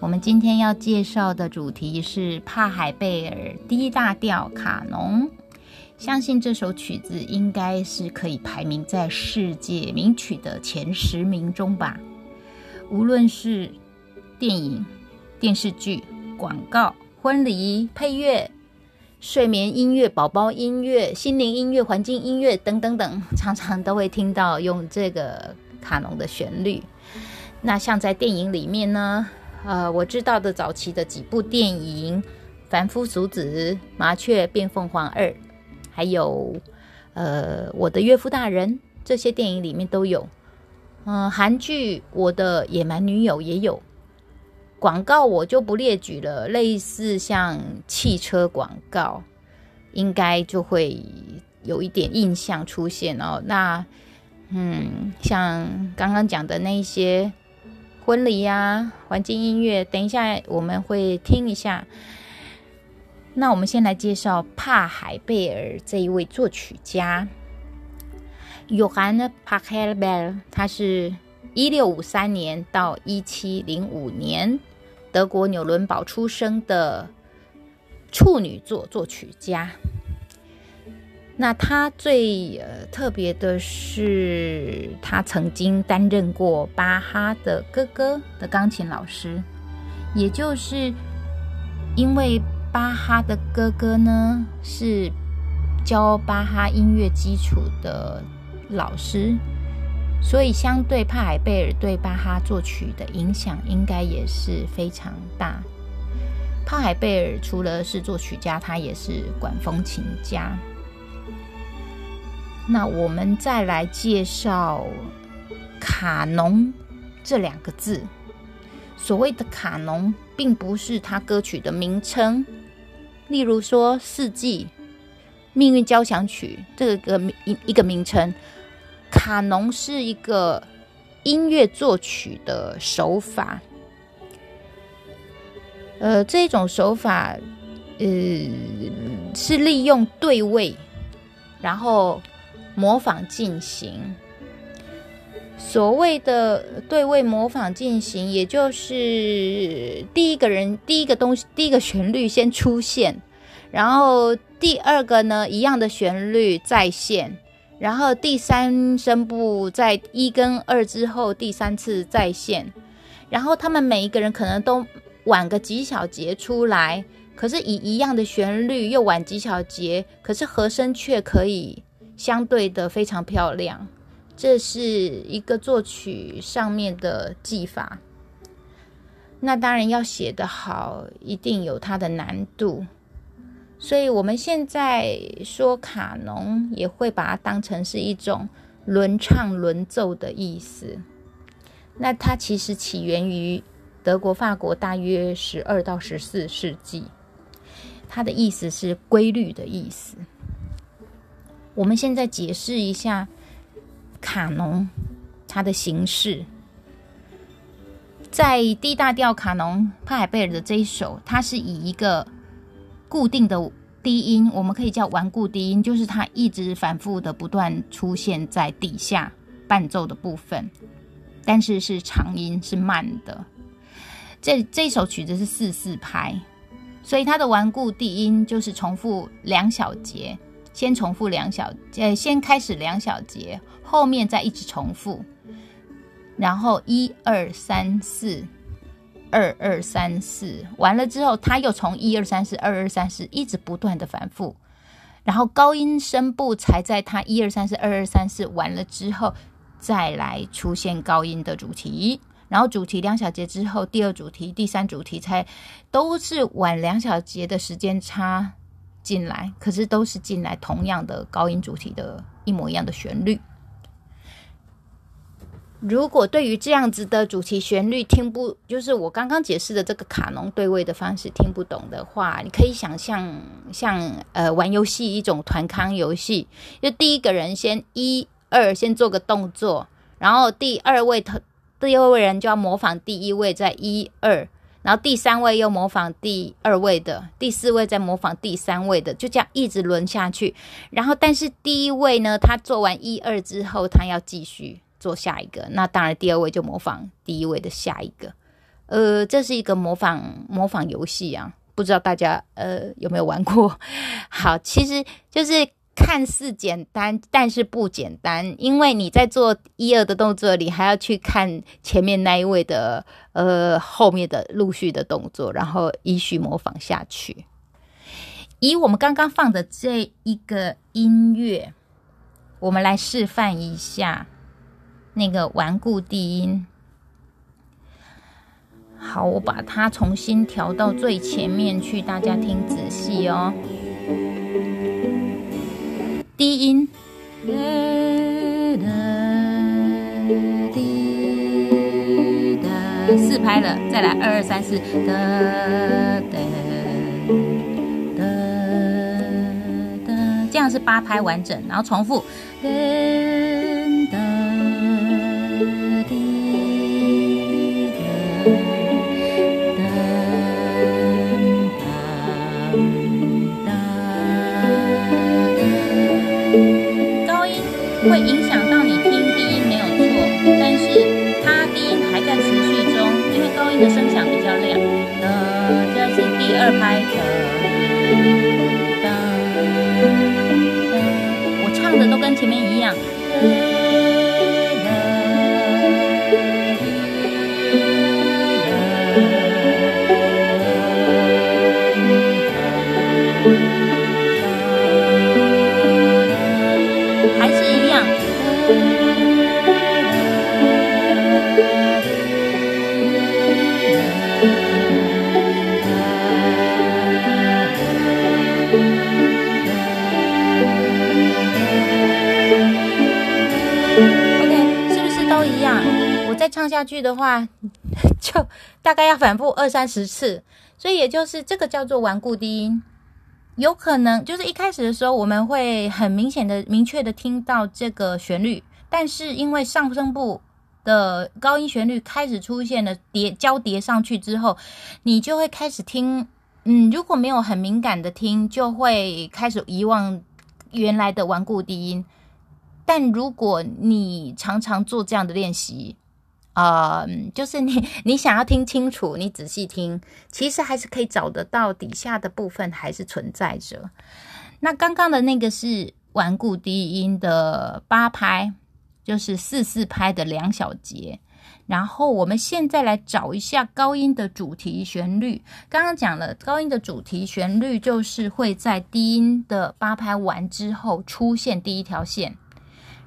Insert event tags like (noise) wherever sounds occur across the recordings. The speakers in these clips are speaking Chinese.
我们今天要介绍的主题是帕海贝尔 D 大调卡农。相信这首曲子应该是可以排名在世界名曲的前十名中吧。无论是电影、电视剧、广告、婚礼、配乐。睡眠音乐、宝宝音乐、心灵音乐、环境音乐等等等，常常都会听到用这个卡农的旋律。那像在电影里面呢，呃，我知道的早期的几部电影，《凡夫俗子》、《麻雀变凤凰二》，还有呃，《我的岳父大人》这些电影里面都有。嗯，韩剧《我的野蛮女友》也有。广告我就不列举了，类似像汽车广告，应该就会有一点印象出现哦。那嗯，像刚刚讲的那些婚礼呀、环境音乐，等一下我们会听一下。那我们先来介绍帕海贝尔这一位作曲家，Johann p a h e r b e l 他是一六五三年到一七零五年。德国纽伦堡出生的处女座作曲家，那他最呃特别的是，他曾经担任过巴哈的哥哥的钢琴老师，也就是因为巴哈的哥哥呢是教巴哈音乐基础的老师。所以，相对帕海贝尔对巴哈作曲的影响应该也是非常大。帕海贝尔除了是作曲家，他也是管风琴家。那我们再来介绍卡农这两个字。所谓的卡农，并不是他歌曲的名称。例如说《四季》《命运交响曲》这个一一个名称。卡农是一个音乐作曲的手法，呃，这种手法，呃，是利用对位，然后模仿进行。所谓的对位模仿进行，也就是第一个人第一个东西第一个旋律先出现，然后第二个呢一样的旋律再现。然后第三声部在一跟二之后第三次再现，然后他们每一个人可能都晚个几小节出来，可是以一样的旋律又晚几小节，可是和声却可以相对的非常漂亮。这是一个作曲上面的技法。那当然要写得好，一定有它的难度。所以，我们现在说卡农，也会把它当成是一种轮唱、轮奏的意思。那它其实起源于德国、法国，大约十二到十四世纪。它的意思是规律的意思。我们现在解释一下卡农它的形式，在 D 大调卡农帕海贝尔的这一首，它是以一个。固定的低音，我们可以叫顽固低音，就是它一直反复的不断出现在底下伴奏的部分，但是是长音，是慢的。这这首曲子是四四拍，所以它的顽固低音就是重复两小节，先重复两小，呃，先开始两小节，后面再一直重复，然后一二三四。二二三四完了之后，他又从一二三四二二三四一直不断的反复，然后高音声部才在他一二三四二二三四完了之后，再来出现高音的主题，然后主题两小节之后，第二主题、第三主题才都是晚两小节的时间差进来，可是都是进来同样的高音主题的一模一样的旋律。如果对于这样子的主题旋律听不，就是我刚刚解释的这个卡农对位的方式听不懂的话，你可以想象像呃玩游戏一种团康游戏，就第一个人先一二先做个动作，然后第二位头第二位人就要模仿第一位在一二，然后第三位又模仿第二位的，第四位再模仿第三位的，就这样一直轮下去。然后但是第一位呢，他做完一二之后，他要继续。做下一个，那当然第二位就模仿第一位的下一个，呃，这是一个模仿模仿游戏啊，不知道大家呃有没有玩过？(laughs) 好，其实就是看似简单，但是不简单，因为你在做一二的动作，你还要去看前面那一位的呃后面的陆续的动作，然后依序模仿下去。以我们刚刚放的这一个音乐，我们来示范一下。那个顽固低音，好，我把它重新调到最前面去，大家听仔细哦。低音，四拍了，再来二二三四，哒哒哒哒，这样是八拍完整，然后重复。会影响到你听低音没有错，但是它低音还在持续中，因为高音的声响比较亮。呃，这是第二拍的，哒哒，我唱的都跟前面一样。再唱下去的话，(laughs) 就大概要反复二三十次，所以也就是这个叫做顽固低音。有可能就是一开始的时候，我们会很明显的、明确的听到这个旋律，但是因为上声部的高音旋律开始出现了叠交叠上去之后，你就会开始听，嗯，如果没有很敏感的听，就会开始遗忘原来的顽固低音。但如果你常常做这样的练习，呃，就是你，(laughs) 你想要听清楚，你仔细听，其实还是可以找得到底下的部分还是存在着。那刚刚的那个是顽固低音的八拍，就是四四拍的两小节。然后我们现在来找一下高音的主题旋律。刚刚讲了，高音的主题旋律就是会在低音的八拍完之后出现第一条线，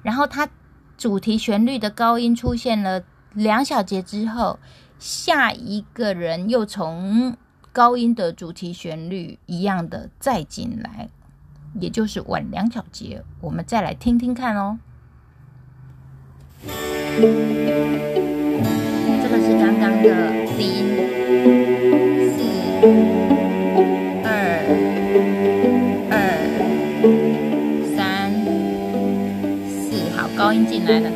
然后它主题旋律的高音出现了。两小节之后，下一个人又从高音的主题旋律一样的再进来，也就是晚两小节。我们再来听听看哦。这个是刚刚的低音，四二二三四，好，高音进来了。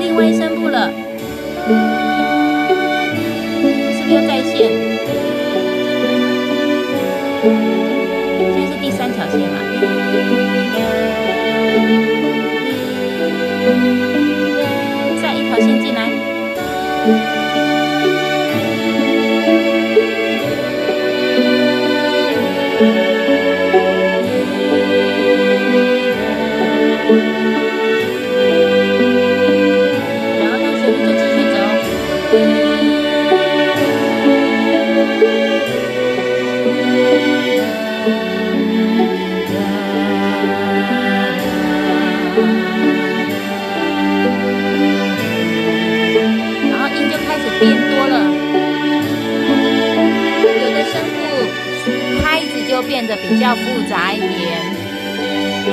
另外一声了。然后音就开始变多了有的声部拍子就变得比较复杂一点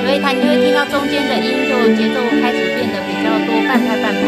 所以他你就会听到中间的音就节奏开始变得比较多半拍半拍。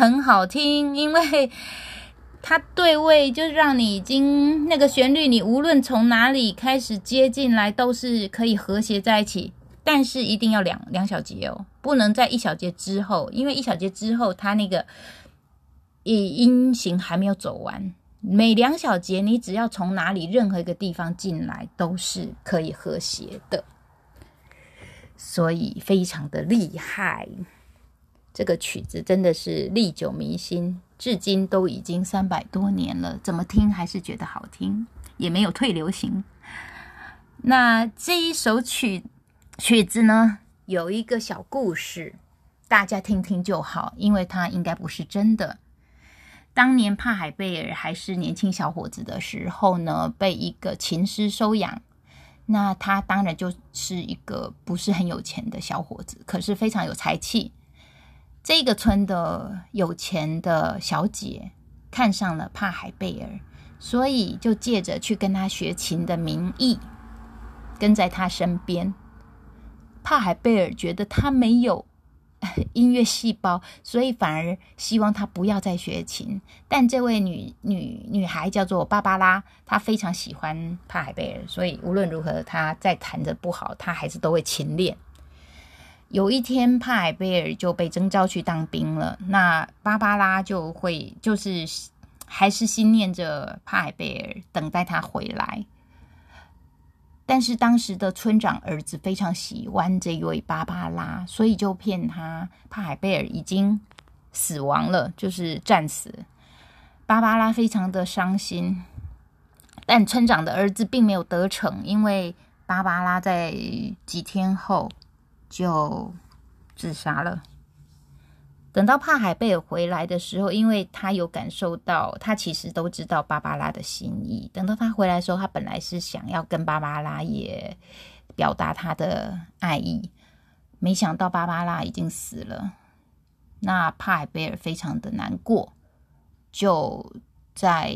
很好听？因为 (laughs) 它对位，就让你已经那个旋律，你无论从哪里开始接进来，都是可以和谐在一起。但是一定要两两小节哦，不能在一小节之后，因为一小节之后，它那个以音型还没有走完。每两小节，你只要从哪里任何一个地方进来，都是可以和谐的。所以非常的厉害，这个曲子真的是历久弥新，至今都已经三百多年了，怎么听还是觉得好听，也没有退流行。那这一首曲曲子呢，有一个小故事，大家听听就好，因为它应该不是真的。当年帕海贝尔还是年轻小伙子的时候呢，被一个琴师收养。那他当然就是一个不是很有钱的小伙子，可是非常有才气。这个村的有钱的小姐看上了帕海贝尔，所以就借着去跟他学琴的名义，跟在他身边。帕海贝尔觉得他没有。(laughs) 音乐细胞，所以反而希望他不要再学琴。但这位女女女孩叫做芭芭拉，她非常喜欢帕海贝尔，所以无论如何，她再弹的不好，她还是都会勤练。有一天，帕海贝尔就被征召去当兵了，那芭芭拉就会就是还是心念着帕海贝尔，等待他回来。但是当时的村长儿子非常喜欢这位芭芭拉，所以就骗他帕海贝尔已经死亡了，就是战死。芭芭拉非常的伤心，但村长的儿子并没有得逞，因为芭芭拉在几天后就自杀了。等到帕海贝尔回来的时候，因为他有感受到，他其实都知道芭芭拉的心意。等到他回来的时候，他本来是想要跟芭芭拉也表达他的爱意，没想到芭芭拉已经死了。那帕海贝尔非常的难过，就在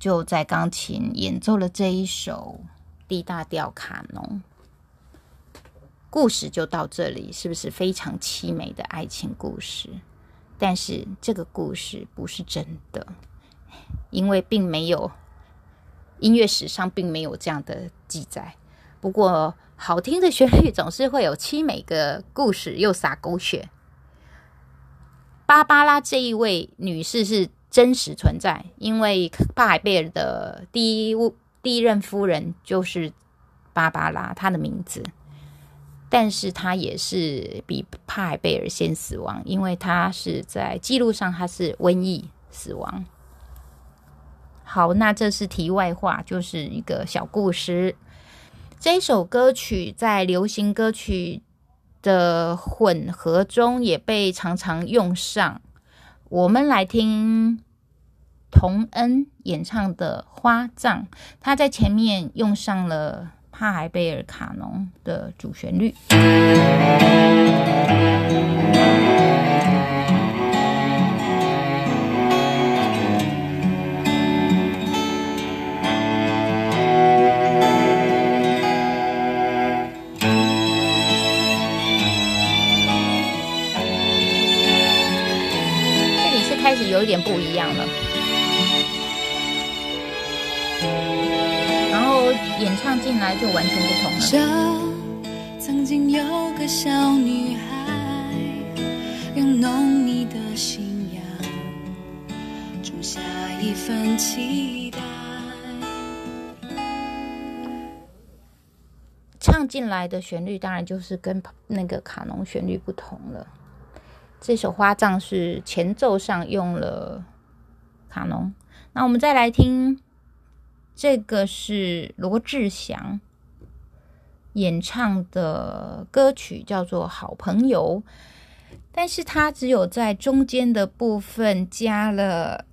就在钢琴演奏了这一首 D 大调卡农。故事就到这里，是不是非常凄美的爱情故事？但是这个故事不是真的，因为并没有音乐史上并没有这样的记载。不过，好听的旋律总是会有凄美的故事，又洒狗血。芭芭拉这一位女士是真实存在，因为帕海贝尔的第一第一任夫人就是芭芭拉，她的名字。但是他也是比帕海贝尔先死亡，因为他是在记录上他是瘟疫死亡。好，那这是题外话，就是一个小故事。这首歌曲在流行歌曲的混合中也被常常用上。我们来听童恩演唱的《花葬》，他在前面用上了。帕海贝尔卡农的主旋律，这里是开始有一点不一样了。演唱进来就完全不同了。曾经有个小女孩，用浓密的信仰种下一份期待。唱进来的旋律当然就是跟那个卡农旋律不同了。这首花葬是前奏上用了卡农，那我们再来听这个是罗志祥演唱的歌曲，叫做《好朋友》，但是他只有在中间的部分加了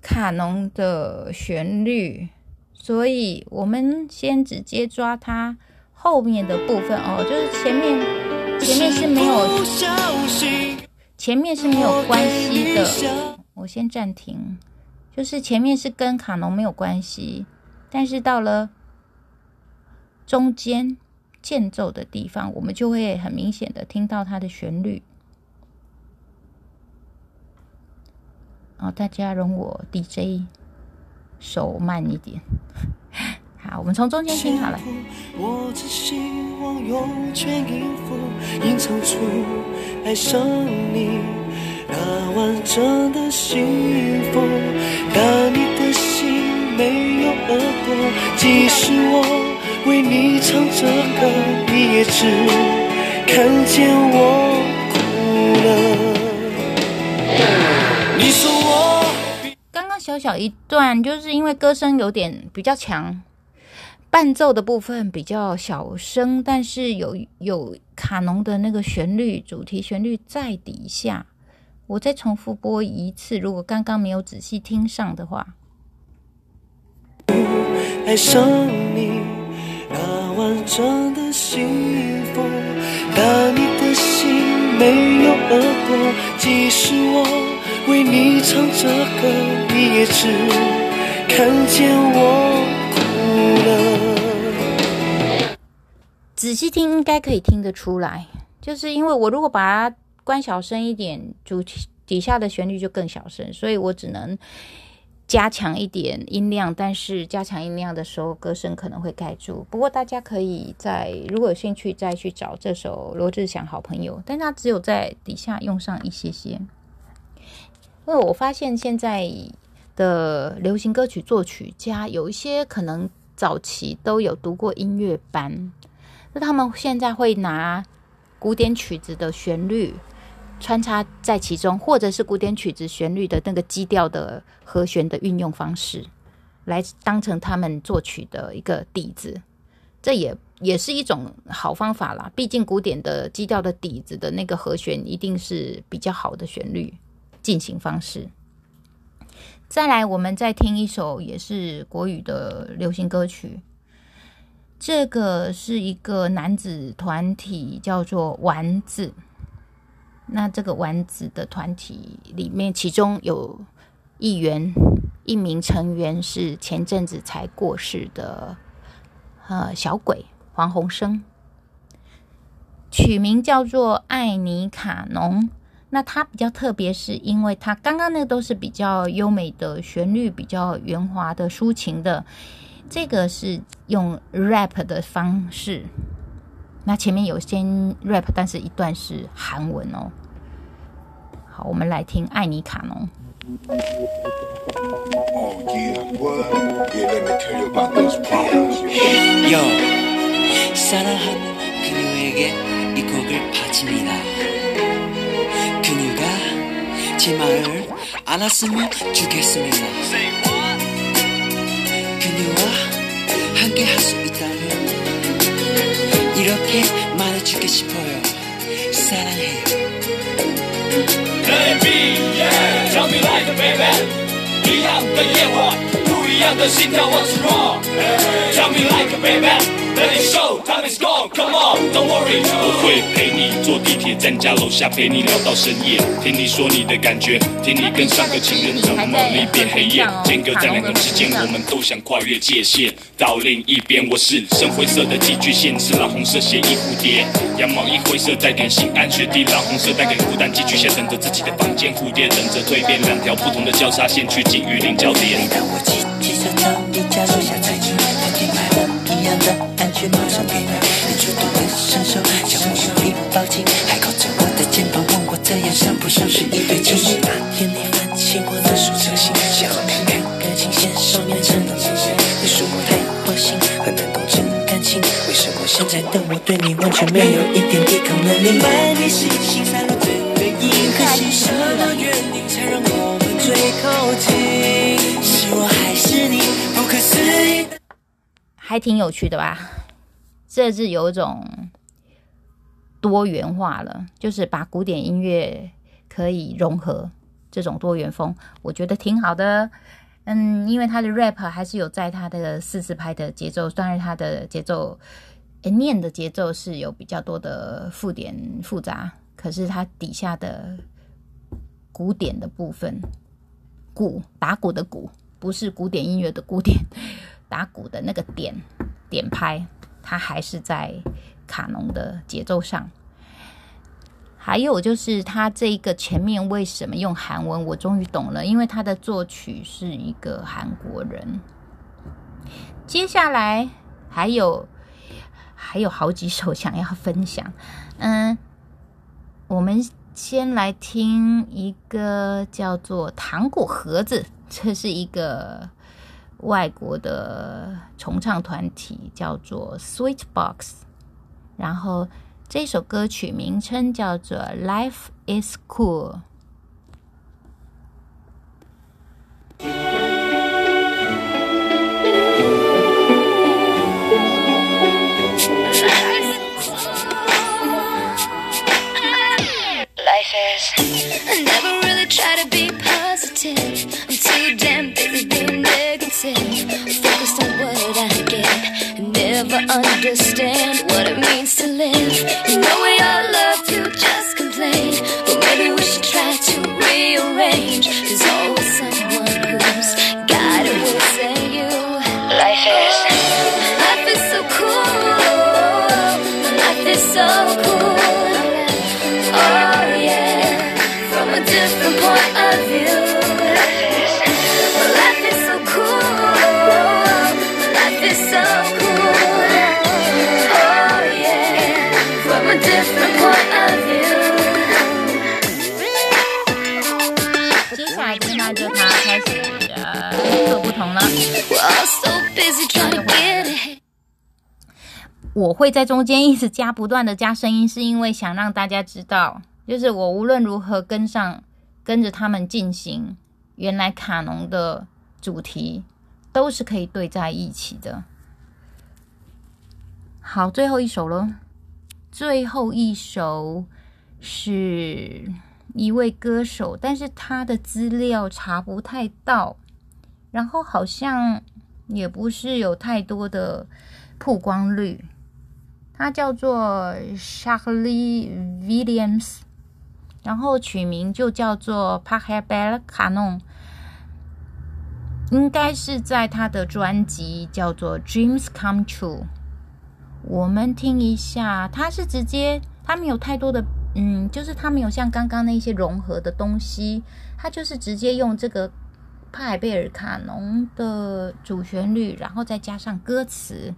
卡农的旋律，所以我们先直接抓它后面的部分哦，就是前面前面是没有。前面是没有关系的，我先暂停。就是前面是跟卡农没有关系，但是到了中间间奏的地方，我们就会很明显的听到它的旋律。哦，大家容我 DJ 手慢一点。好，我们从中间听好了。我只希望用全音符隐藏出爱上你那完整的幸福。没有耳朵，即使我为你唱着歌，你也只看见我哭了。你说我刚刚小小一段，就是因为歌声有点比较强。伴奏的部分比较小声，但是有有卡农的那个旋律主题旋律在底下。我再重复播一次，如果刚刚没有仔细听上的话。爱上你那完整的幸福，当你的心没有耳朵，即使我为你唱着歌，你也只看见我哭了。仔细听，应该可以听得出来。就是因为我如果把它关小声一点，主题底下的旋律就更小声，所以我只能加强一点音量。但是加强音量的时候，歌声可能会盖住。不过大家可以在如果有兴趣再去找这首罗志祥《好朋友》，但他只有在底下用上一些些。因为我发现现在的流行歌曲作曲家有一些可能早期都有读过音乐班。那他们现在会拿古典曲子的旋律穿插在其中，或者是古典曲子旋律的那个基调的和弦的运用方式，来当成他们作曲的一个底子。这也也是一种好方法啦。毕竟古典的基调的底子的那个和弦一定是比较好的旋律进行方式。再来，我们再听一首也是国语的流行歌曲。这个是一个男子团体，叫做丸子。那这个丸子的团体里面，其中有一员一名成员是前阵子才过世的，呃，小鬼黄宏生，取名叫做艾尼卡农。那他比较特别，是因为他刚刚那个都是比较优美的旋律，比较圆滑的抒情的。这个是用 rap 的方式，那前面有先 rap，但是一段是韩文哦。好，我们来听艾尼卡农。 이렇게 말해주고 싶어요 사랑해요 Baby yeah Tell me like baby 이양 더 예원 우리 양더 신나 what's wrong Tell me like baby a baby。我会陪你坐地铁站家楼下陪你聊到深夜，听你说你的感觉，听你跟上个情人怎么离别黑夜，间隔在两个之间，我们都想跨越界限。到另一边，我是深灰色的寄居蟹，是蓝红色协议蝴蝶，羊毛衣灰色带点心安雪地，蓝红色带点孤单寄居蟹，等着自己的房间，蝴蝶等着蜕变，两条不同的交叉线去进雨林交叠。的安全马上给你，你主动的伸手，将我用力抱紧，还靠着我的肩膀问我。这样像不像是一对情侣？那天你翻起我的手册，心想要看看感情线上面真的这些。你说我太花心，很难懂真感情，为什么现在的我对你完全没有一点抵抗能力？外面是心散落最原因，可是什么原因才让我们最靠近？是我还是你？不可思议的。还挺有趣的吧？这是有一种多元化了，就是把古典音乐可以融合这种多元风，我觉得挺好的。嗯，因为他的 rap 还是有在他的四四拍的节奏，虽然他的节奏，诶念的节奏是有比较多的附点复杂，可是他底下的鼓点的部分，鼓打鼓的鼓，不是古典音乐的古典，打鼓的那个点点拍，它还是在卡农的节奏上。还有就是他这一个前面为什么用韩文，我终于懂了，因为他的作曲是一个韩国人。接下来还有还有好几首想要分享，嗯，我们先来听一个叫做《糖果盒子》，这是一个外国的重唱团体，叫做 Sweet Box，然后。这首歌曲名称叫做《Life Is Cool》。Life is. Never really try to be positive. I'm too damn busy being negative. Focused on what I get. Never understand what it means to live. You know we all love to just complain. 我会在中间一直加，不断的加声音，是因为想让大家知道，就是我无论如何跟上，跟着他们进行，原来卡农的主题都是可以对在一起的。好，最后一首了，最后一首是一位歌手，但是他的资料查不太到，然后好像也不是有太多的曝光率。他叫做 Charlie Williams，然后取名就叫做 p a h a b e l Canon，应该是在他的专辑叫做 Dreams Come True。我们听一下，他是直接，他没有太多的，嗯，就是他没有像刚刚那些融合的东西，他就是直接用这个帕海贝尔卡农的主旋律，然后再加上歌词。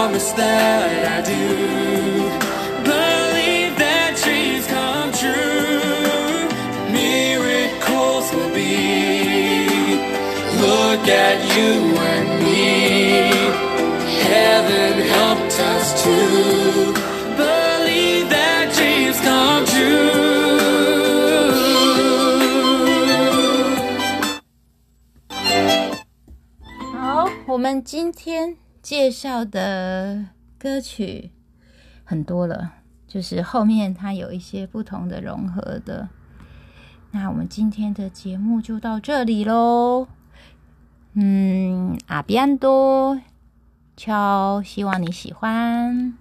promise that I do. Believe that dreams come true. Miracles will be. Look at you and me. Heaven helped us to believe that dreams come true. 好，我们今天 介绍的歌曲很多了，就是后面它有一些不同的融合的。那我们今天的节目就到这里喽。嗯，阿比安多，超，希望你喜欢。